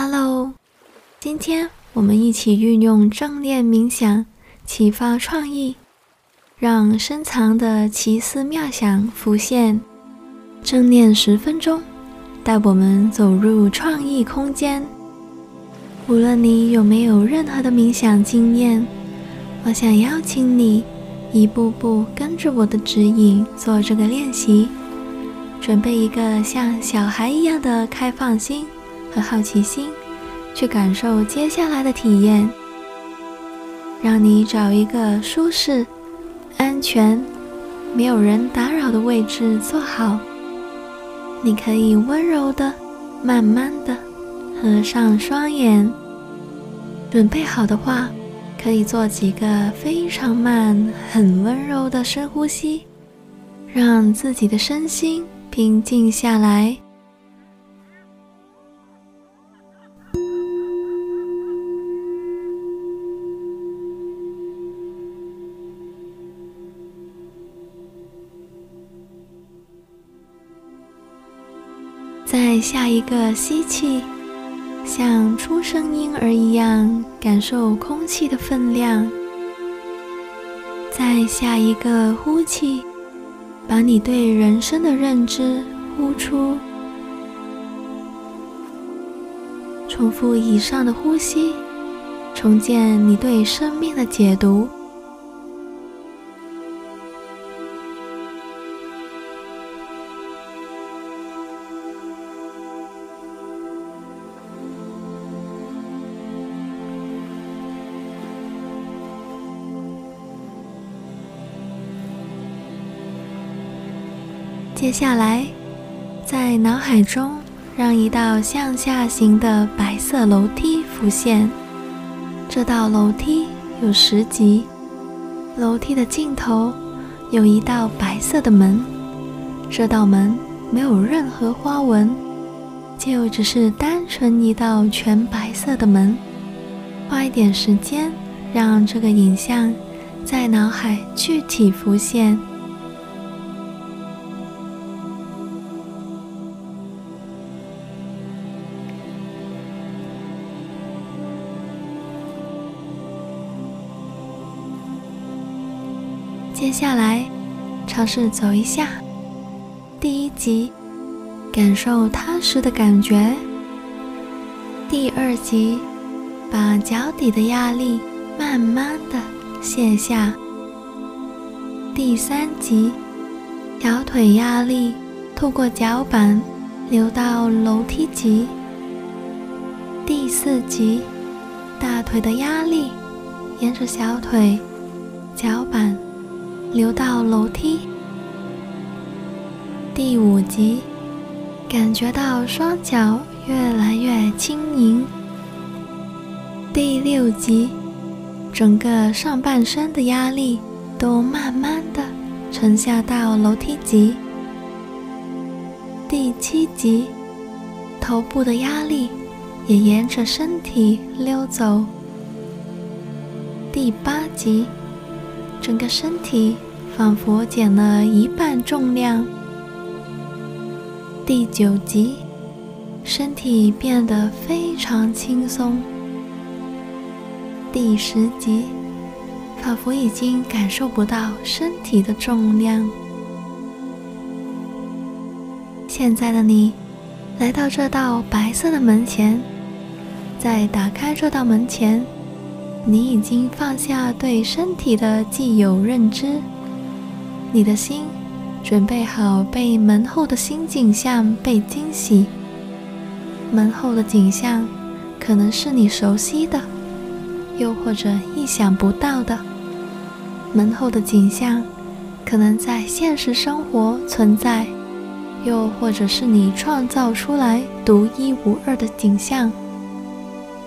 Hello，今天我们一起运用正念冥想，启发创意，让深藏的奇思妙想浮现。正念十分钟，带我们走入创意空间。无论你有没有任何的冥想经验，我想邀请你一步步跟着我的指引做这个练习。准备一个像小孩一样的开放心和好奇心，去感受接下来的体验。让你找一个舒适、安全、没有人打扰的位置坐好。你可以温柔的、慢慢的合上双眼。准备好的话，可以做几个非常慢、很温柔的深呼吸，让自己的身心。平静下来，下一个吸气，像出生婴儿一样感受空气的分量；在下一个呼气。把你对人生的认知呼出，重复以上的呼吸，重建你对生命的解读。接下来，在脑海中让一道向下行的白色楼梯浮现。这道楼梯有十级，楼梯的尽头有一道白色的门。这道门没有任何花纹，就只是单纯一道全白色的门。花一点时间，让这个影像在脑海具体浮现。接下来，尝试走一下。第一级，感受踏实的感觉。第二级，把脚底的压力慢慢的卸下。第三级，小腿压力透过脚板流到楼梯级。第四级，大腿的压力沿着小腿、脚板。流到楼梯。第五集，感觉到双脚越来越轻盈。第六集，整个上半身的压力都慢慢的沉下到楼梯级。第七集，头部的压力也沿着身体溜走。第八集。整个身体仿佛减了一半重量。第九集，身体变得非常轻松。第十集，仿佛已经感受不到身体的重量。现在的你，来到这道白色的门前，在打开这道门前。你已经放下对身体的既有认知，你的心准备好被门后的新景象被惊喜。门后的景象可能是你熟悉的，又或者意想不到的。门后的景象可能在现实生活存在，又或者是你创造出来独一无二的景象。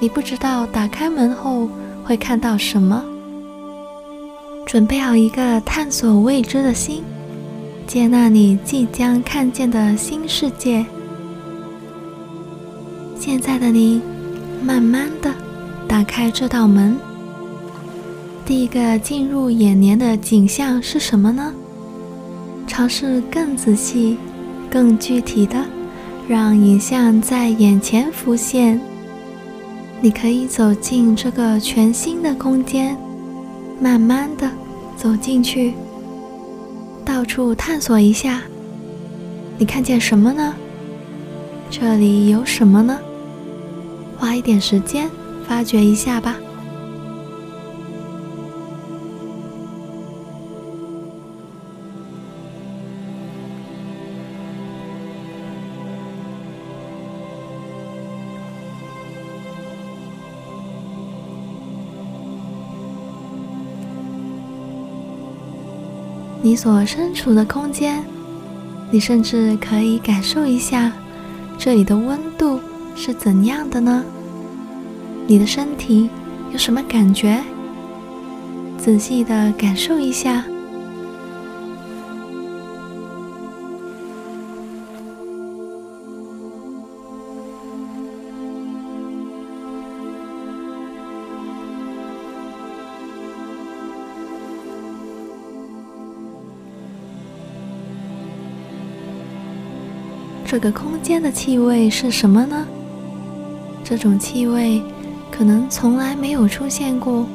你不知道打开门后。会看到什么？准备好一个探索未知的心，接纳你即将看见的新世界。现在的你，慢慢的打开这道门。第一个进入眼帘的景象是什么呢？尝试更仔细、更具体的，让影像在眼前浮现。你可以走进这个全新的空间，慢慢的走进去，到处探索一下。你看见什么呢？这里有什么呢？花一点时间发掘一下吧。你所身处的空间，你甚至可以感受一下这里的温度是怎样的呢？你的身体有什么感觉？仔细的感受一下。这个空间的气味是什么呢？这种气味可能从来没有出现过，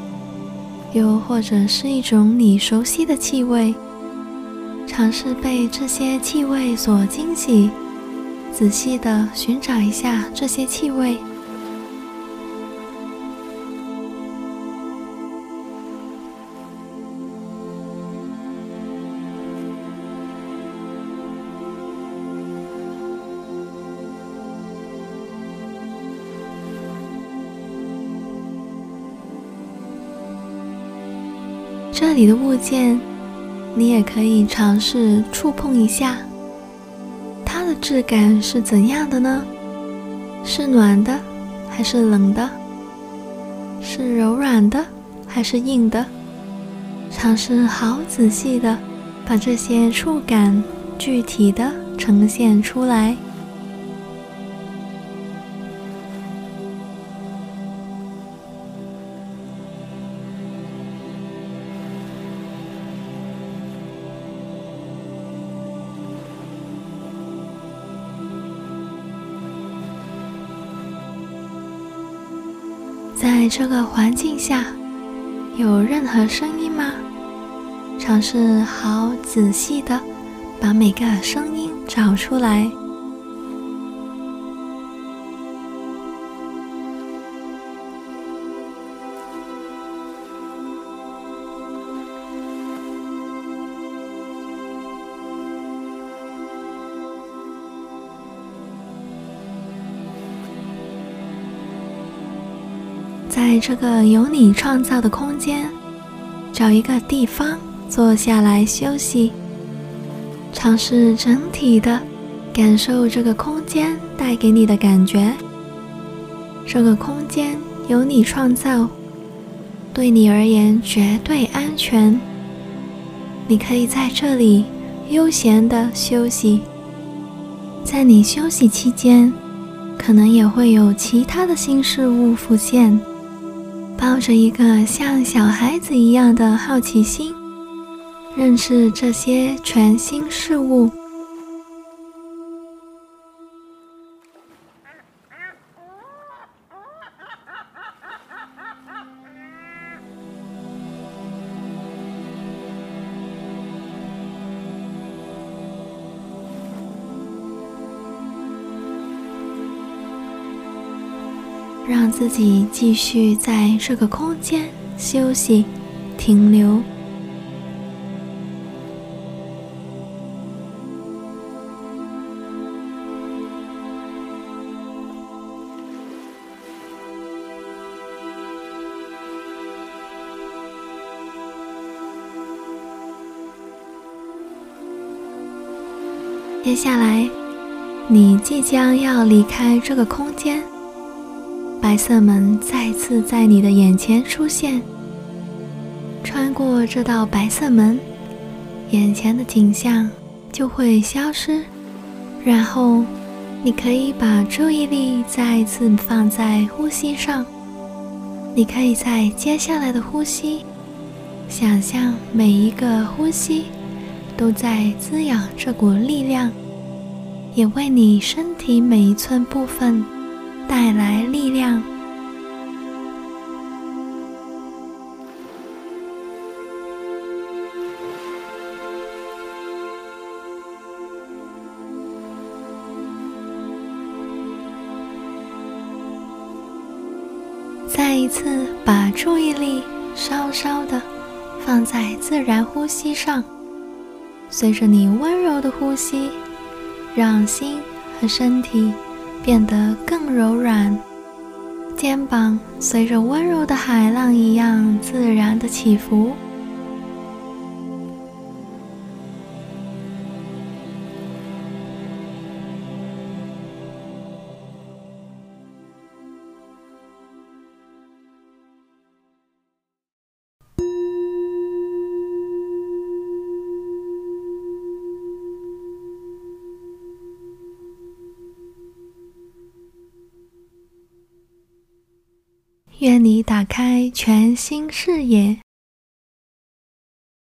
又或者是一种你熟悉的气味。尝试被这些气味所惊喜，仔细的寻找一下这些气味。这里的物件，你也可以尝试触碰一下，它的质感是怎样的呢？是暖的，还是冷的？是柔软的，还是硬的？尝试好仔细的把这些触感具体的呈现出来。在这个环境下，有任何声音吗？尝试好仔细的把每个声音找出来。在这个由你创造的空间，找一个地方坐下来休息，尝试整体的感受这个空间带给你的感觉。这个空间由你创造，对你而言绝对安全。你可以在这里悠闲的休息。在你休息期间，可能也会有其他的新事物浮现。抱着一个像小孩子一样的好奇心，认识这些全新事物。让自己继续在这个空间休息、停留。接下来，你即将要离开这个空间。白色门再次在你的眼前出现。穿过这道白色门，眼前的景象就会消失。然后，你可以把注意力再次放在呼吸上。你可以在接下来的呼吸，想象每一个呼吸都在滋养这股力量，也为你身体每一寸部分带来力量。再一次把注意力稍稍的放在自然呼吸上随着你温柔的呼吸让心和身体变得更柔软，肩膀随着温柔的海浪一样自然的起伏。愿你打开全新视野，